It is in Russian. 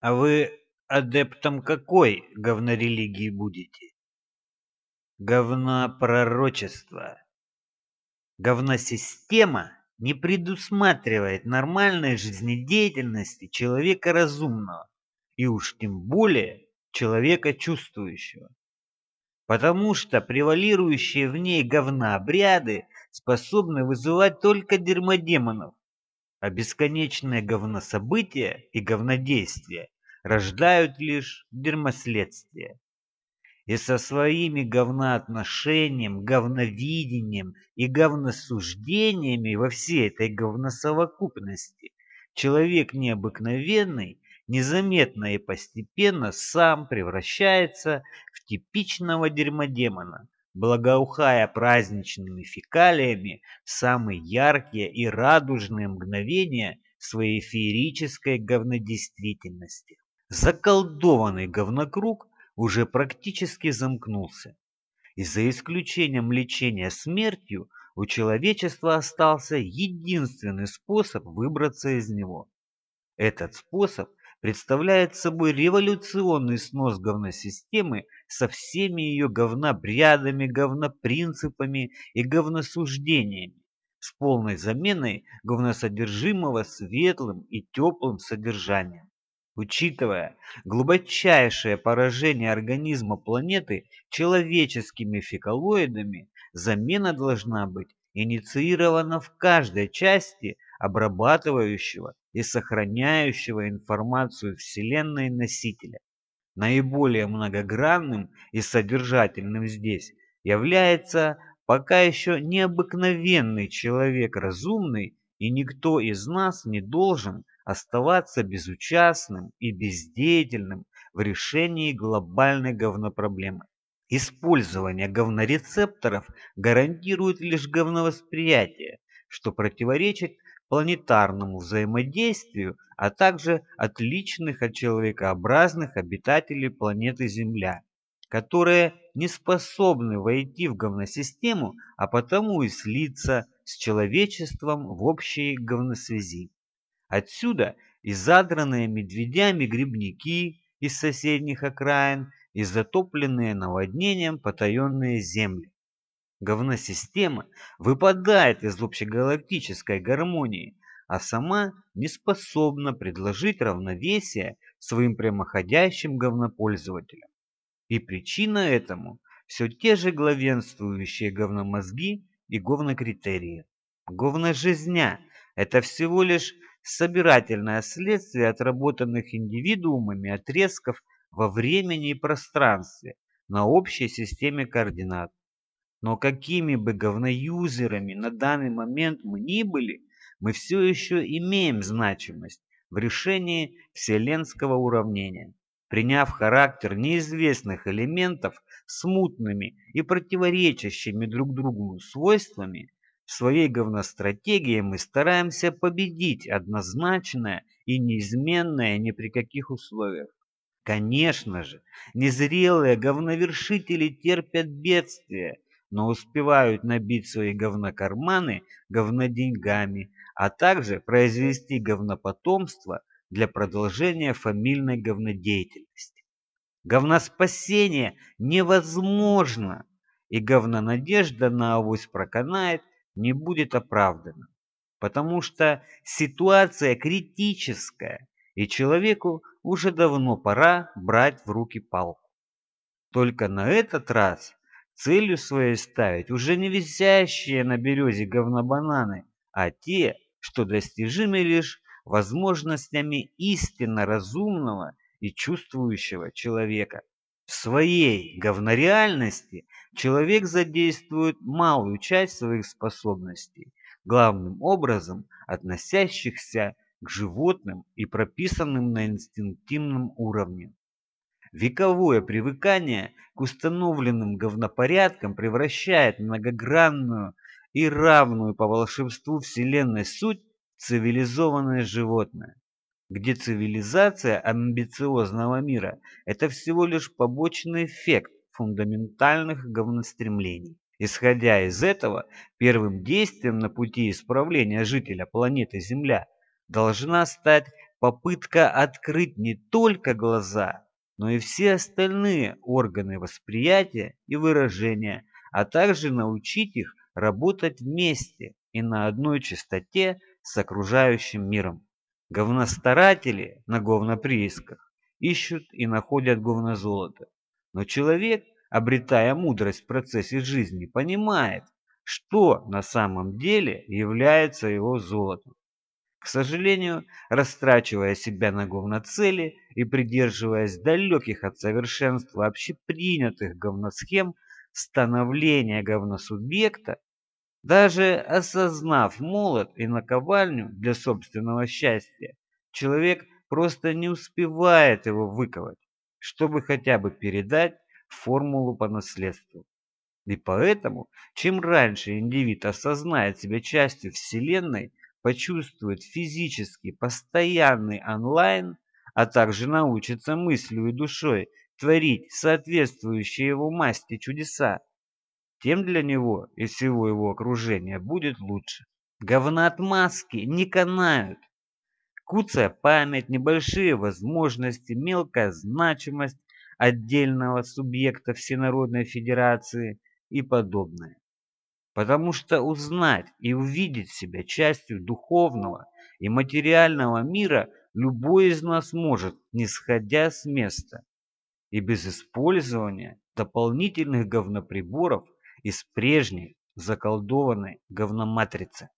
А вы адептом какой говнорелигии будете? Говнопророчество. Говносистема не предусматривает нормальной жизнедеятельности человека разумного и уж тем более человека чувствующего. Потому что превалирующие в ней говнообряды способны вызывать только дерьмодемонов, а бесконечные говнособытия и говнодействия рождают лишь дерьмоследствия. И со своими говноотношением, говновидением и говносуждениями во всей этой говносовокупности человек необыкновенный незаметно и постепенно сам превращается в типичного дерьмодемона, благоухая праздничными фекалиями в самые яркие и радужные мгновения своей феерической говнодействительности. Заколдованный говнокруг уже практически замкнулся, и за исключением лечения смертью у человечества остался единственный способ выбраться из него. Этот способ представляет собой революционный снос говносистемы со всеми ее говнобрядами, говнопринципами и говносуждениями, с полной заменой говносодержимого светлым и теплым содержанием. Учитывая глубочайшее поражение организма планеты человеческими фекалоидами, замена должна быть инициирована в каждой части обрабатывающего и сохраняющего информацию Вселенной носителя. Наиболее многогранным и содержательным здесь является пока еще необыкновенный человек разумный, и никто из нас не должен оставаться безучастным и бездеятельным в решении глобальной говнопроблемы. Использование говнорецепторов гарантирует лишь говновосприятие, что противоречит планетарному взаимодействию, а также отличных от человекообразных обитателей планеты Земля, которые не способны войти в говносистему, а потому и слиться с человечеством в общей говносвязи. Отсюда и задранные медведями грибники из соседних окраин, и затопленные наводнением потаенные земли. Говносистема выпадает из общегалактической гармонии, а сама не способна предложить равновесие своим прямоходящим говнопользователям. И причина этому все те же главенствующие говномозги и говнокритерии. Говножизня – это всего лишь собирательное следствие отработанных индивидуумами отрезков во времени и пространстве на общей системе координат. Но какими бы говноюзерами на данный момент мы ни были, мы все еще имеем значимость в решении вселенского уравнения, приняв характер неизвестных элементов смутными и противоречащими друг другу свойствами, в своей говностратегии мы стараемся победить однозначное и неизменное ни при каких условиях. Конечно же, незрелые говновершители терпят бедствия, но успевают набить свои говнокарманы говноденьгами, а также произвести говнопотомство для продолжения фамильной говнодеятельности. Говноспасение невозможно, и говнонадежда на авось проканает не будет оправдана, потому что ситуация критическая, и человеку уже давно пора брать в руки палку. Только на этот раз целью своей ставить уже не висящие на березе говнобананы, а те, что достижимы лишь возможностями истинно разумного и чувствующего человека. В своей говнореальности человек задействует малую часть своих способностей, главным образом относящихся к животным и прописанным на инстинктивном уровне. Вековое привыкание к установленным говнопорядкам превращает многогранную и равную по волшебству Вселенной суть в цивилизованное животное, где цивилизация амбициозного мира – это всего лишь побочный эффект фундаментальных говностремлений. Исходя из этого, первым действием на пути исправления жителя планеты Земля должна стать попытка открыть не только глаза, но и все остальные органы восприятия и выражения, а также научить их работать вместе и на одной частоте с окружающим миром. Говностаратели на говноприисках ищут и находят говнозолото. Но человек, обретая мудрость в процессе жизни, понимает, что на самом деле является его золотом. К сожалению, растрачивая себя на говноцели и придерживаясь далеких от совершенства общепринятых говносхем становления говносубъекта, даже осознав молот и наковальню для собственного счастья, человек просто не успевает его выковать, чтобы хотя бы передать формулу по наследству. И поэтому, чем раньше индивид осознает себя частью Вселенной, почувствует физически постоянный онлайн, а также научится мыслью и душой творить соответствующие его масти чудеса, тем для него и всего его окружения будет лучше. Говноотмазки не канают. Куцая память, небольшие возможности, мелкая значимость отдельного субъекта Всенародной Федерации и подобное потому что узнать и увидеть себя частью духовного и материального мира любой из нас может, не сходя с места, и без использования дополнительных говноприборов из прежней заколдованной говноматрицы.